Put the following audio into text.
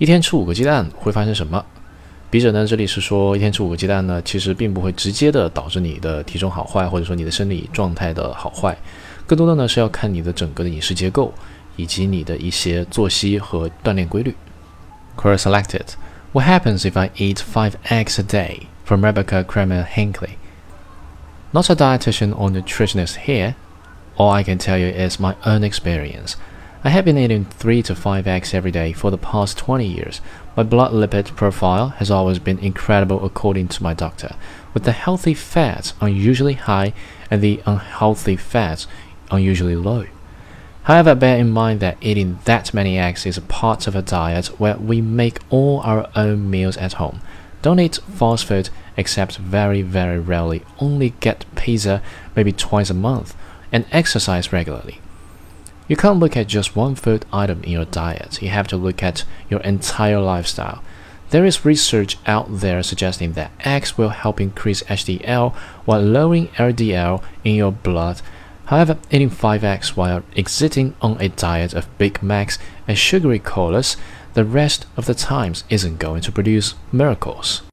一天吃五个鸡蛋会发生什么？笔者呢，这里是说，一天吃五个鸡蛋呢，其实并不会直接的导致你的体重好坏，或者说你的生理状态的好坏，更多的呢是要看你的整个的饮食结构，以及你的一些作息和锻炼规律。Query selected. What happens if I eat five eggs a day? From Rebecca Kramer-Hinkley. Not a dietitian or nutritionist here. All I can tell you is my own experience. I have been eating 3 to 5 eggs every day for the past 20 years. My blood lipid profile has always been incredible according to my doctor, with the healthy fats unusually high and the unhealthy fats unusually low. However, bear in mind that eating that many eggs is a part of a diet where we make all our own meals at home. Don't eat fast food except very, very rarely. Only get pizza maybe twice a month and exercise regularly. You can't look at just one food item in your diet, you have to look at your entire lifestyle. There is research out there suggesting that eggs will help increase HDL while lowering LDL in your blood. However, eating 5 eggs while exiting on a diet of Big Macs and sugary colas the rest of the times isn't going to produce miracles.